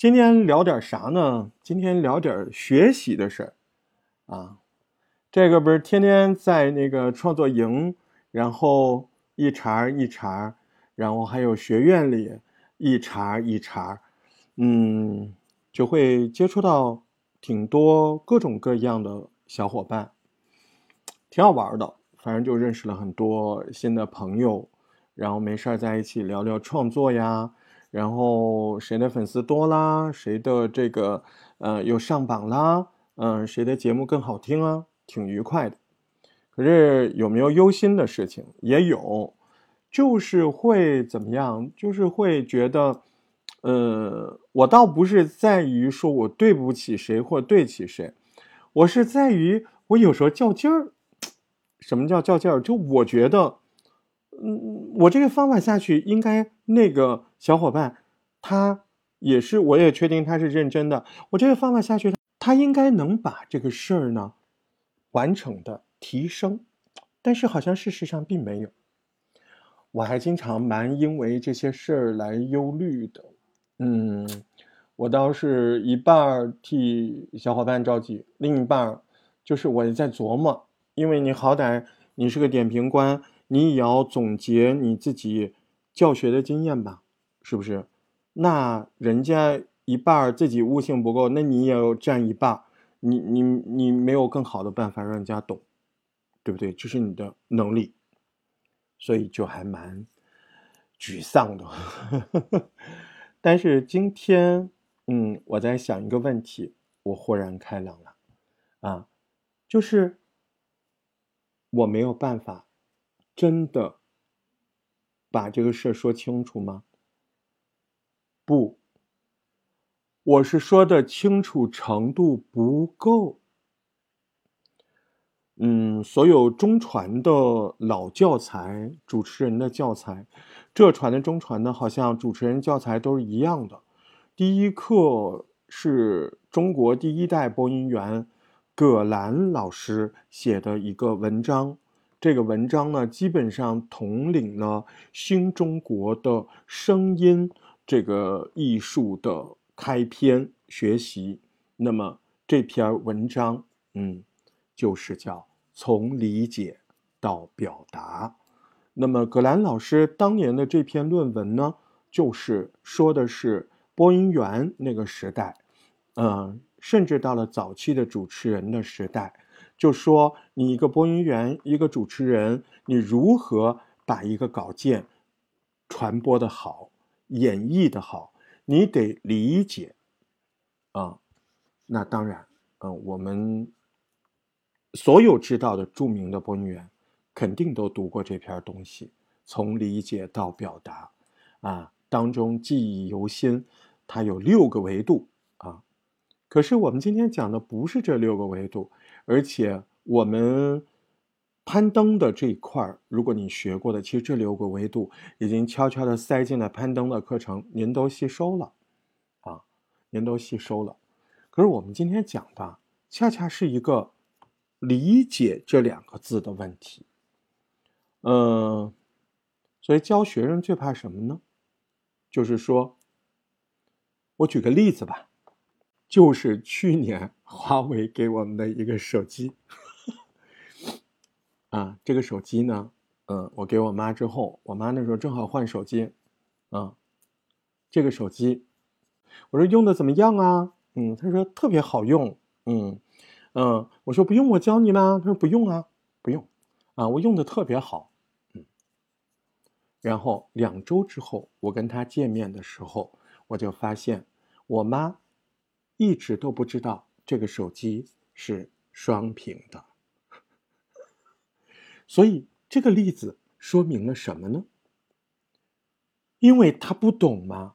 今天聊点啥呢？今天聊点学习的事儿啊。这个不是天天在那个创作营，然后一茬一茬，然后还有学院里一茬一茬，嗯，就会接触到挺多各种各样的小伙伴，挺好玩的。反正就认识了很多新的朋友，然后没事儿在一起聊聊创作呀，然后谁的粉丝多啦，谁的这个呃有上榜啦，嗯，谁的节目更好听啊，挺愉快的。可是有没有忧心的事情？也有，就是会怎么样？就是会觉得，呃，我倒不是在于说我对不起谁或对起谁，我是在于我有时候较劲儿。什么叫较劲儿？就我觉得，嗯，我这个方法下去，应该那个小伙伴他也是，我也确定他是认真的。我这个方法下去，他应该能把这个事儿呢完成的提升，但是好像事实上并没有。我还经常蛮因为这些事儿来忧虑的。嗯，我倒是一半替小伙伴着急，另一半就是我在琢磨。因为你好歹你是个点评官，你也要总结你自己教学的经验吧，是不是？那人家一半自己悟性不够，那你也要占一半，你你你没有更好的办法让人家懂，对不对？这是你的能力，所以就还蛮沮丧的。但是今天，嗯，我在想一个问题，我豁然开朗了，啊，就是。我没有办法，真的把这个事儿说清楚吗？不，我是说的清楚程度不够。嗯，所有中传的老教材，主持人的教材，浙传的、中传的，好像主持人教材都是一样的。第一课是中国第一代播音员。葛兰老师写的一个文章，这个文章呢，基本上统领了新中国的声音这个艺术的开篇学习。那么这篇文章，嗯，就是叫从理解到表达。那么葛兰老师当年的这篇论文呢，就是说的是播音员那个时代，嗯。甚至到了早期的主持人的时代，就说你一个播音员，一个主持人，你如何把一个稿件传播的好，演绎的好，你得理解啊。那当然，嗯，我们所有知道的著名的播音员，肯定都读过这篇东西，从理解到表达，啊，当中记忆犹新。它有六个维度啊。可是我们今天讲的不是这六个维度，而且我们攀登的这一块儿，如果你学过的，其实这六个维度已经悄悄的塞进了攀登的课程，您都吸收了，啊，您都吸收了。可是我们今天讲的，恰恰是一个理解这两个字的问题。嗯，所以教学生最怕什么呢？就是说，我举个例子吧。就是去年华为给我们的一个手机，啊，这个手机呢，嗯，我给我妈之后，我妈那时候正好换手机，啊，这个手机，我说用的怎么样啊？嗯，她说特别好用，嗯嗯，我说不用我教你吗？她说不用啊，不用，啊，我用的特别好，嗯，然后两周之后，我跟她见面的时候，我就发现我妈。一直都不知道这个手机是双屏的，所以这个例子说明了什么呢？因为他不懂嘛，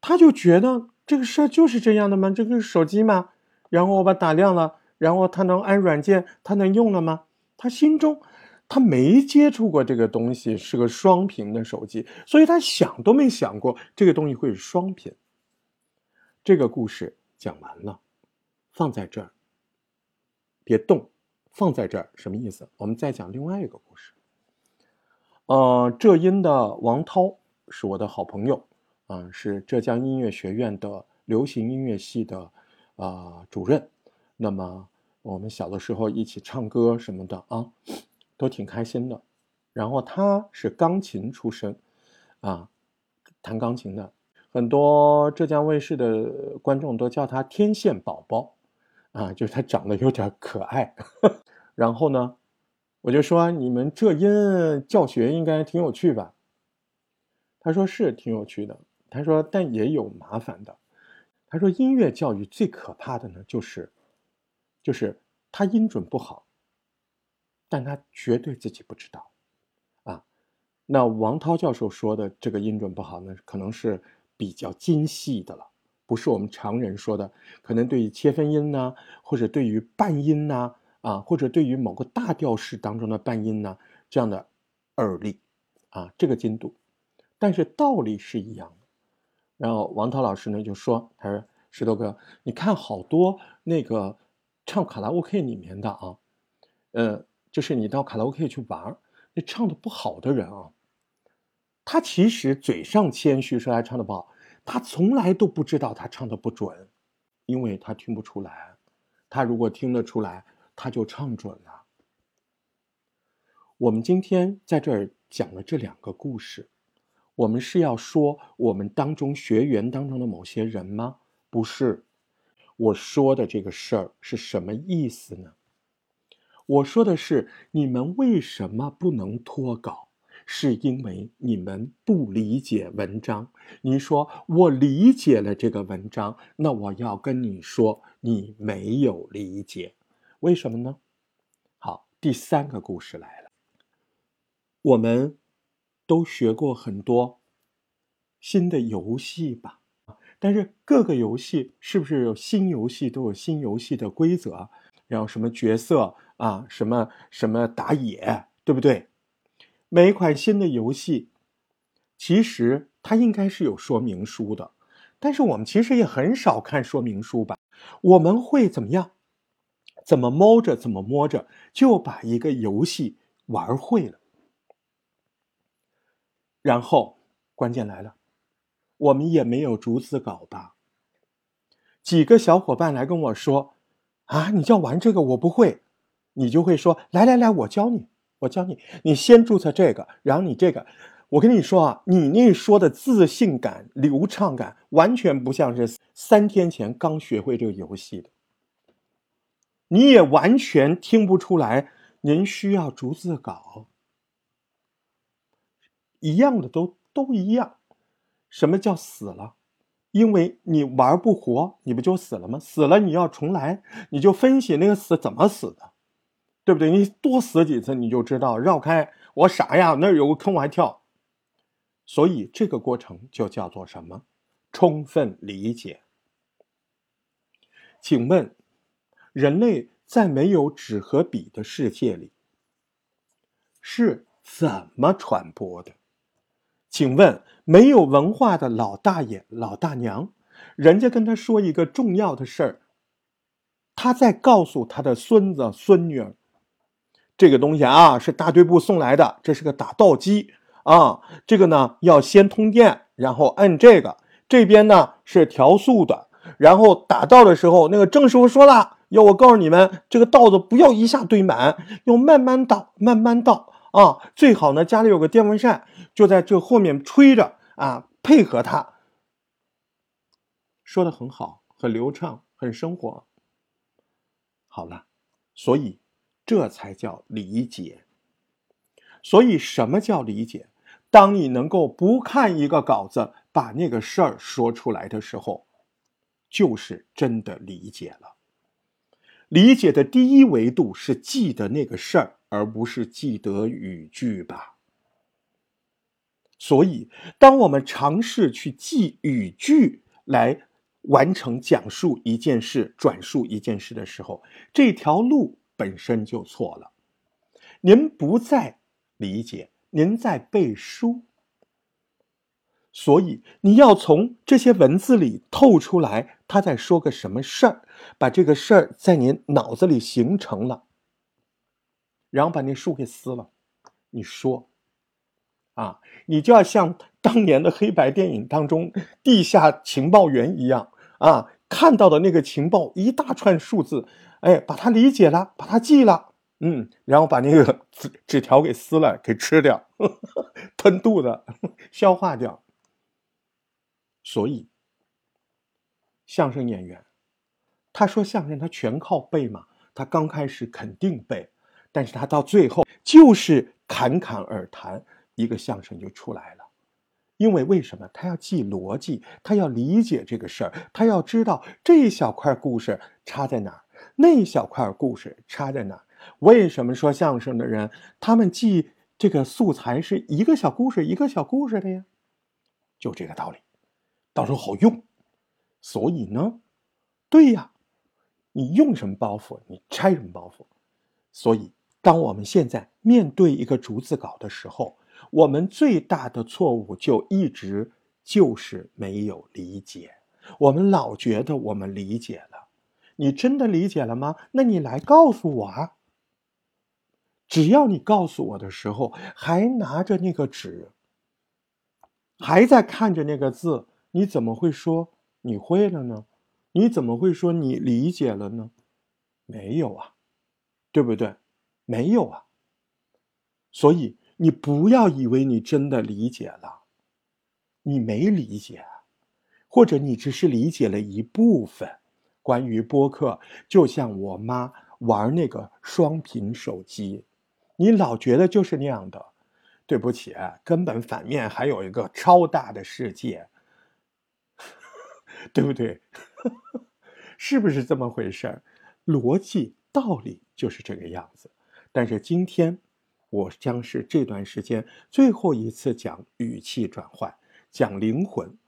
他就觉得这个事儿就是这样的吗？这个手机吗？然后我把打亮了，然后他能安软件，他能用了吗？他心中他没接触过这个东西，是个双屏的手机，所以他想都没想过这个东西会是双屏。这个故事。讲完了，放在这儿，别动，放在这儿什么意思？我们再讲另外一个故事。呃，浙音的王涛是我的好朋友，啊，是浙江音乐学院的流行音乐系的啊主任。那么我们小的时候一起唱歌什么的啊，都挺开心的。然后他是钢琴出身，啊，弹钢琴的，很多浙江卫视的观众都叫他天线宝宝，啊，就是他长得有点可爱。然后呢，我就说你们浙音教学应该挺有趣吧？他说是挺有趣的。他说但也有麻烦的。他说音乐教育最可怕的呢，就是，就是他音准不好，但他绝对自己不知道。啊那王涛教授说的这个音准不好呢，可能是比较精细的了，不是我们常人说的，可能对于切分音呢，或者对于半音呢，啊，或者对于某个大调式当中的半音呢，这样的耳力，啊，这个精度，但是道理是一样的。然后王涛老师呢就说，他说石头哥，你看好多那个唱卡拉 OK 里面的啊，呃，就是你到卡拉 OK 去玩，那唱的不好的人啊。他其实嘴上谦虚说他唱的不好，他从来都不知道他唱的不准，因为他听不出来。他如果听得出来，他就唱准了。我们今天在这儿讲了这两个故事，我们是要说我们当中学员当中的某些人吗？不是，我说的这个事儿是什么意思呢？我说的是你们为什么不能脱稿？是因为你们不理解文章。你说我理解了这个文章，那我要跟你说，你没有理解，为什么呢？好，第三个故事来了。我们都学过很多新的游戏吧？但是各个游戏是不是有新游戏都有新游戏的规则？然后什么角色啊，什么什么打野，对不对？每一款新的游戏，其实它应该是有说明书的，但是我们其实也很少看说明书吧？我们会怎么样？怎么摸着怎么摸着就把一个游戏玩会了？然后关键来了，我们也没有逐字稿吧？几个小伙伴来跟我说：“啊，你叫玩这个我不会。”你就会说：“来来来，我教你。”我教你，你先注册这个，然后你这个，我跟你说啊，你那说的自信感、流畅感，完全不像是三天前刚学会这个游戏的。你也完全听不出来，您需要逐字稿，一样的都都一样。什么叫死了？因为你玩不活，你不就死了吗？死了你要重来，你就分析那个死怎么死的。对不对？你多死几次，你就知道绕开。我傻呀，那有个坑，我还跳。所以这个过程就叫做什么？充分理解。请问，人类在没有纸和笔的世界里是怎么传播的？请问，没有文化的老大爷、老大娘，人家跟他说一个重要的事儿，他在告诉他的孙子孙女儿。这个东西啊，是大队部送来的，这是个打稻机啊。这个呢要先通电，然后摁这个。这边呢是调速的，然后打稻的时候，那个郑师傅说了，要我告诉你们，这个稻子不要一下堆满，要慢慢倒，慢慢倒啊。最好呢家里有个电风扇，就在这后面吹着啊，配合他。说的很好，很流畅，很生活。好了，所以。这才叫理解。所以，什么叫理解？当你能够不看一个稿子，把那个事儿说出来的时候，就是真的理解了。理解的第一维度是记得那个事儿，而不是记得语句吧。所以，当我们尝试去记语句来完成讲述一件事、转述一件事的时候，这条路。本身就错了，您不在理解，您在背书，所以你要从这些文字里透出来他在说个什么事儿，把这个事儿在您脑子里形成了，然后把那书给撕了，你说，啊，你就要像当年的黑白电影当中地下情报员一样啊，看到的那个情报一大串数字，哎，把它理解了，把它记了，嗯，然后把那个纸纸条给撕了，给吃掉，呵 呵吞肚子，消化掉。所以，相声演员，他说相声他全靠背嘛，他刚开始肯定背，但是他到最后就是侃侃而谈，一个相声就出来了。因为为什么他要记逻辑？他要理解这个事儿，他要知道这一小块故事插在哪儿，那一小块故事插在哪儿。为什么说相声的人他们记这个素材是一个小故事一个小故事的呀？就这个道理，到时候好用。所以呢，对呀，你用什么包袱，你拆什么包袱。所以，当我们现在面对一个逐字稿的时候，我们最大的错误就一直就是没有理解，我们老觉得我们理解了，你真的理解了吗？那你来告诉我啊！只要你告诉我的时候，还拿着那个纸，还在看着那个字，你怎么会说你会了呢？你怎么会说你理解了呢？没有啊，对不对？没有啊，所以。你不要以为你真的理解了，你没理解，或者你只是理解了一部分。关于播客，就像我妈玩那个双屏手机，你老觉得就是那样的。对不起，根本反面还有一个超大的世界，对不对？是不是这么回事？逻辑道理就是这个样子。但是今天。我将是这段时间最后一次讲语气转换，讲灵魂，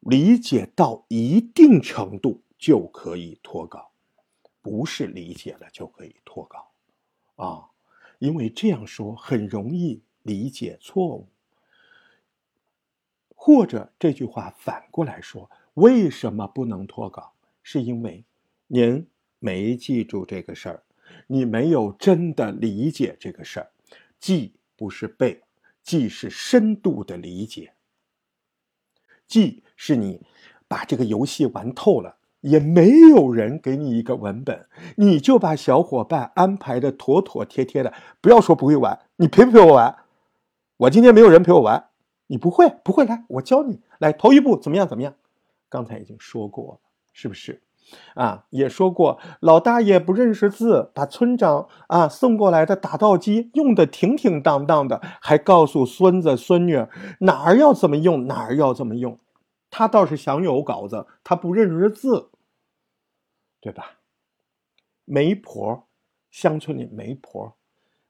理解到一定程度就可以脱稿，不是理解了就可以脱稿，啊，因为这样说很容易理解错误，或者这句话反过来说，为什么不能脱稿？是因为您没记住这个事儿，你没有真的理解这个事儿。记不是背，记是深度的理解。记是你把这个游戏玩透了，也没有人给你一个文本，你就把小伙伴安排的妥妥帖帖的。不要说不会玩，你陪不陪我玩？我今天没有人陪我玩，你不会不会来，我教你来。头一步怎么样怎么样？刚才已经说过了，是不是？啊，也说过，老大爷不认识字，把村长啊送过来的打稻机用的挺挺当当的，还告诉孙子孙女哪儿要怎么用，哪儿要怎么用。他倒是想有稿子，他不认识字，对吧？媒婆，乡村里媒婆，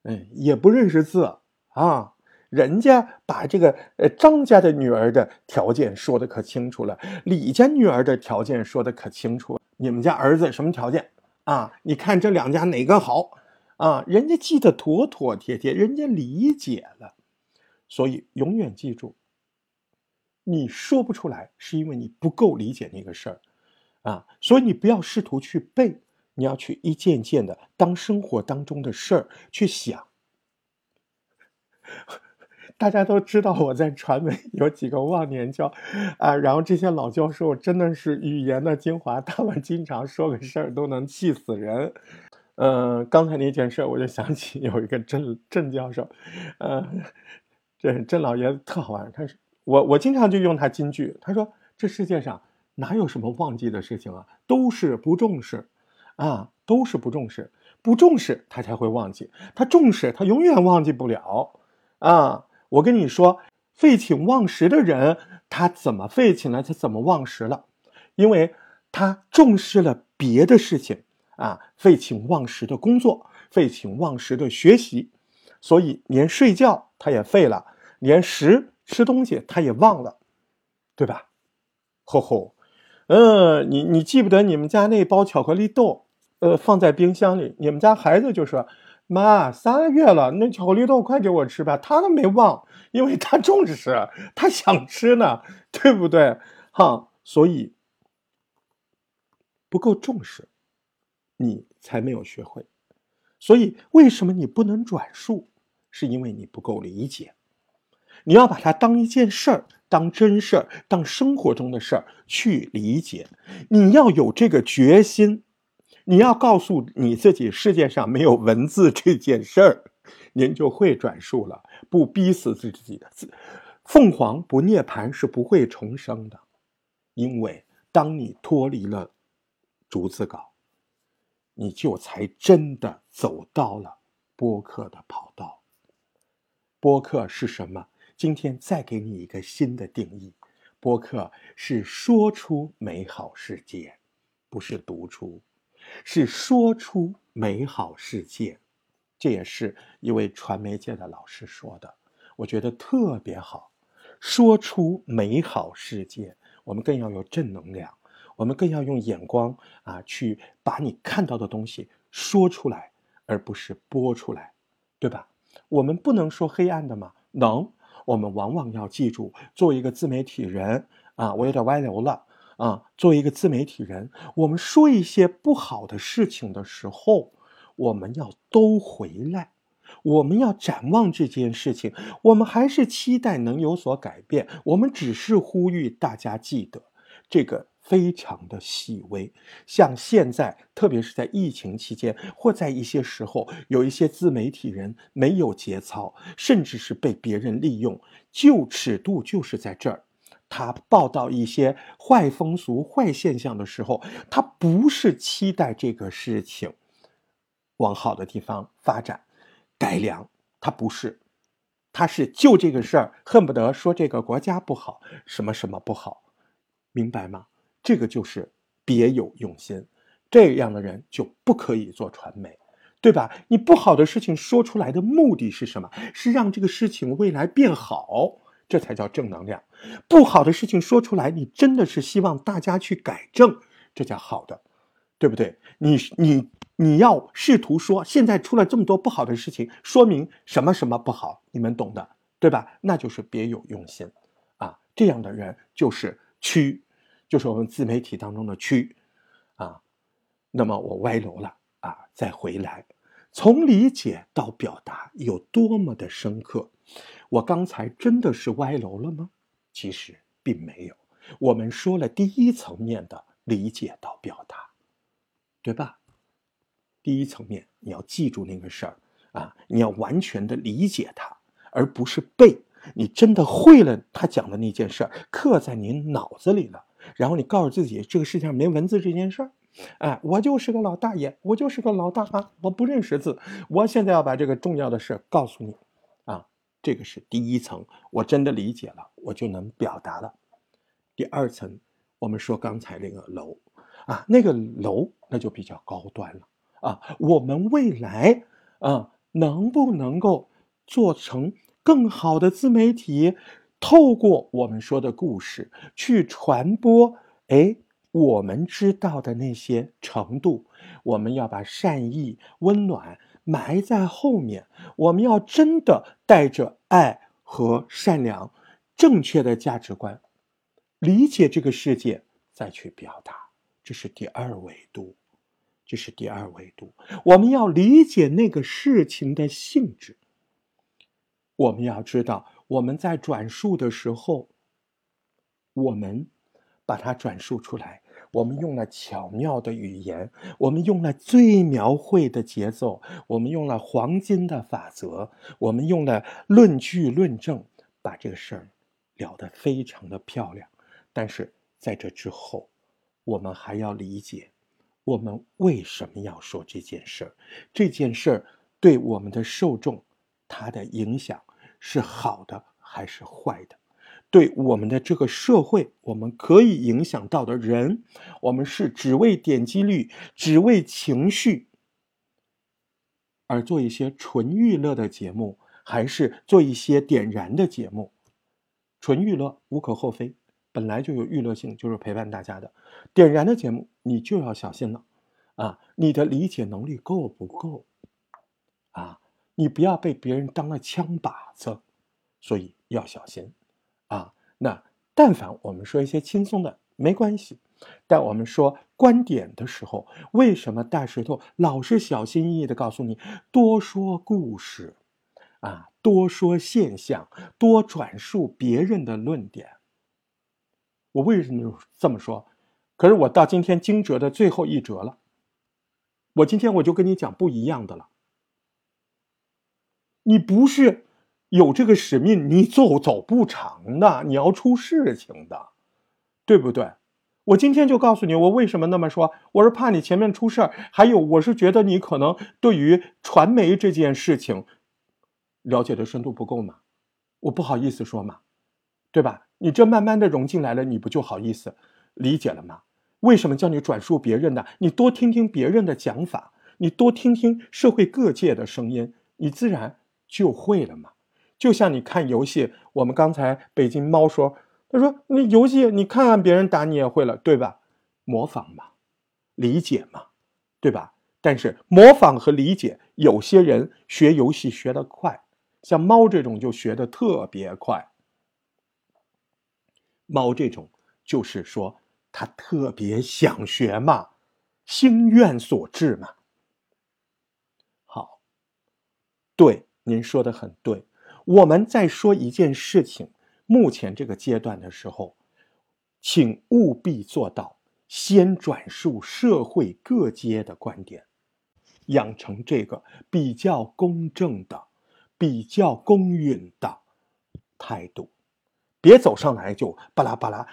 嗯，也不认识字啊。人家把这个呃张家的女儿的条件说的可清楚了，李家女儿的条件说的可清楚。你们家儿子什么条件啊？你看这两家哪个好啊？人家记得妥妥帖帖，人家理解了，所以永远记住，你说不出来是因为你不够理解那个事儿啊。所以你不要试图去背，你要去一件件的当生活当中的事儿去想。大家都知道我在传媒有几个忘年交，啊，然后这些老教授真的是语言的精华，他们经常说个事儿都能气死人。嗯，刚才那件事我就想起有一个郑郑教授，嗯，这郑老爷子特好玩，他是我我经常就用他金句，他说这世界上哪有什么忘记的事情啊，都是不重视，啊，都是不重视，不重视他才会忘记，他重视他永远忘记不了，啊。我跟你说，废寝忘食的人，他怎么废寝了？他怎么忘食了？因为他重视了别的事情啊，废寝忘食的工作，废寝忘食的学习，所以连睡觉他也废了，连食吃东西他也忘了，对吧？吼吼，嗯，你你记不得你们家那包巧克力豆，呃，放在冰箱里，你们家孩子就说。妈，三月了，那巧克力豆快给我吃吧。他都没忘，因为他重视，他想吃呢，对不对？哈，所以不够重视，你才没有学会。所以为什么你不能转述？是因为你不够理解。你要把它当一件事儿。当真事儿，当生活中的事儿去理解。你要有这个决心，你要告诉你自己，世界上没有文字这件事儿，您就会转述了，不逼死自己的。凤凰不涅槃是不会重生的，因为当你脱离了逐字稿，你就才真的走到了播客的跑道。播客是什么？今天再给你一个新的定义：播客是说出美好世界，不是读出，是说出美好世界。这也是一位传媒界的老师说的，我觉得特别好。说出美好世界，我们更要有正能量，我们更要用眼光啊，去把你看到的东西说出来，而不是播出来，对吧？我们不能说黑暗的吗？能。我们往往要记住，作为一个自媒体人啊，我有点歪楼了啊。作为一个自媒体人，我们说一些不好的事情的时候，我们要都回来，我们要展望这件事情，我们还是期待能有所改变。我们只是呼吁大家记得这个。非常的细微，像现在，特别是在疫情期间，或在一些时候，有一些自媒体人没有节操，甚至是被别人利用。就尺度就是在这儿，他报道一些坏风俗、坏现象的时候，他不是期待这个事情往好的地方发展、改良，他不是，他是就这个事儿，恨不得说这个国家不好，什么什么不好，明白吗？这个就是别有用心，这样的人就不可以做传媒，对吧？你不好的事情说出来的目的是什么？是让这个事情未来变好，这才叫正能量。不好的事情说出来，你真的是希望大家去改正，这叫好的，对不对？你你你要试图说，现在出了这么多不好的事情，说明什么什么不好，你们懂的，对吧？那就是别有用心啊！这样的人就是蛆。就是我们自媒体当中的蛆，啊，那么我歪楼了啊，再回来，从理解到表达有多么的深刻，我刚才真的是歪楼了吗？其实并没有，我们说了第一层面的理解到表达，对吧？第一层面你要记住那个事儿啊，你要完全的理解它，而不是背，你真的会了他讲的那件事儿，刻在你脑子里了。然后你告诉自己，这个世界上没文字这件事儿，哎，我就是个老大爷，我就是个老大妈，我不认识字。我现在要把这个重要的事告诉你，这个是第一层，我真的理解了，我就能表达了。第二层，我们说刚才那个楼，啊，那个楼那就比较高端了，啊，我们未来啊，能不能够做成更好的自媒体？透过我们说的故事去传播，哎，我们知道的那些程度，我们要把善意、温暖埋在后面。我们要真的带着爱和善良、正确的价值观，理解这个世界，再去表达。这是第二维度，这是第二维度。我们要理解那个事情的性质，我们要知道。我们在转述的时候，我们把它转述出来，我们用了巧妙的语言，我们用了最描绘的节奏，我们用了黄金的法则，我们用了论据论证，把这个事儿聊得非常的漂亮。但是在这之后，我们还要理解，我们为什么要说这件事儿？这件事儿对我们的受众，它的影响。是好的还是坏的？对我们的这个社会，我们可以影响到的人，我们是只为点击率、只为情绪而做一些纯娱乐的节目，还是做一些点燃的节目？纯娱乐无可厚非，本来就有娱乐性，就是陪伴大家的。点燃的节目，你就要小心了啊！你的理解能力够不够啊？你不要被别人当了枪靶子，所以要小心，啊，那但凡我们说一些轻松的没关系，但我们说观点的时候，为什么大石头老是小心翼翼的告诉你多说故事，啊，多说现象，多转述别人的论点，我为什么这么说？可是我到今天惊蛰的最后一折了，我今天我就跟你讲不一样的了。你不是有这个使命，你走走不长的，你要出事情的，对不对？我今天就告诉你，我为什么那么说。我是怕你前面出事儿，还有我是觉得你可能对于传媒这件事情了解的深度不够嘛，我不好意思说嘛，对吧？你这慢慢的融进来了，你不就好意思理解了吗？为什么叫你转述别人的？你多听听别人的讲法，你多听听社会各界的声音，你自然就会了嘛。就像你看游戏，我们刚才北京猫说。他说：“那游戏你看看别人打你也会了，对吧？模仿嘛，理解嘛，对吧？但是模仿和理解，有些人学游戏学得快，像猫这种就学得特别快。猫这种就是说他特别想学嘛，心愿所致嘛。好，对，您说的很对。我们在说一件事情。”目前这个阶段的时候，请务必做到先转述社会各阶的观点，养成这个比较公正的、比较公允的态度，别走上来就巴拉巴拉，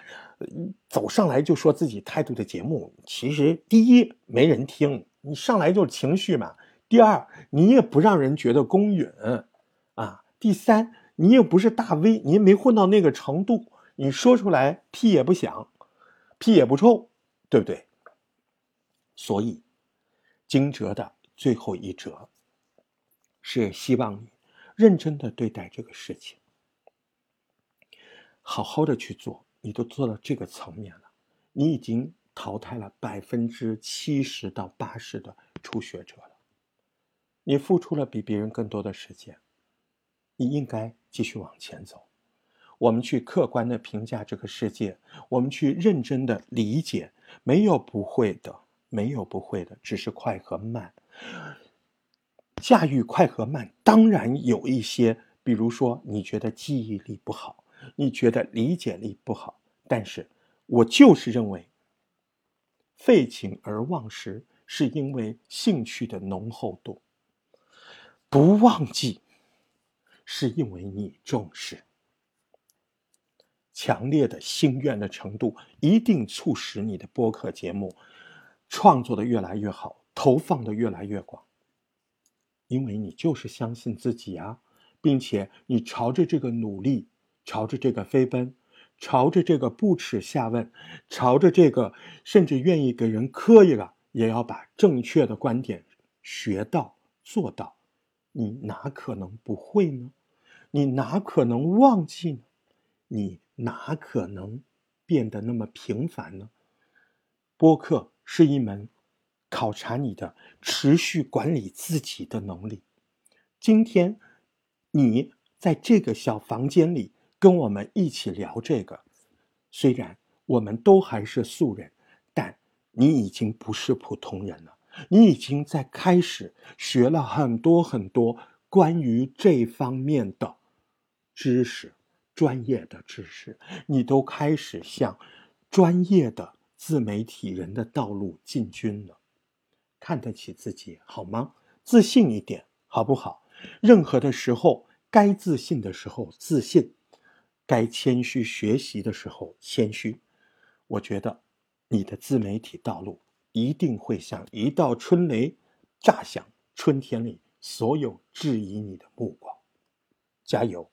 走上来就说自己态度的节目，其实第一没人听，你上来就是情绪嘛；第二你也不让人觉得公允；第三。你又不是大 V，你没混到那个程度，你说出来屁也不响，屁也不臭，对不对？所以，惊蛰的最后一折，是希望你认真的对待这个事情，好好的去做。你都做到这个层面了，你已经淘汰了百分之七十到八十的初学者了，你付出了比别人更多的时间。你应该继续往前走，我们去客观的评价这个世界，我们去认真的理解，没有不会的，没有不会的，只是快和慢。驾驭快和慢，当然有一些，比如说你觉得记忆力不好，你觉得理解力不好，但是我就是认为，废寝而忘食是因为兴趣的浓厚度，不忘记。是因为你重视，强烈的心愿的程度，一定促使你的播客节目创作的越来越好，投放的越来越广。因为你就是相信自己啊，并且你朝着这个努力，朝着这个飞奔，朝着这个不耻下问，朝着这个甚至愿意给人磕一个，也要把正确的观点学到做到，你哪可能不会呢？你哪可能忘记呢？你哪可能变得那么平凡呢？播客是一门考察你的持续管理自己的能力。今天你在这个小房间里跟我们一起聊这个，虽然我们都还是素人，但你已经不是普通人了。你已经在开始学了很多很多关于这方面的。知识，专业的知识，你都开始向专业的自媒体人的道路进军了。看得起自己好吗？自信一点好不好？任何的时候，该自信的时候自信，该谦虚学习的时候谦虚。我觉得你的自媒体道路一定会像一道春雷炸响春天里所有质疑你的目光。加油！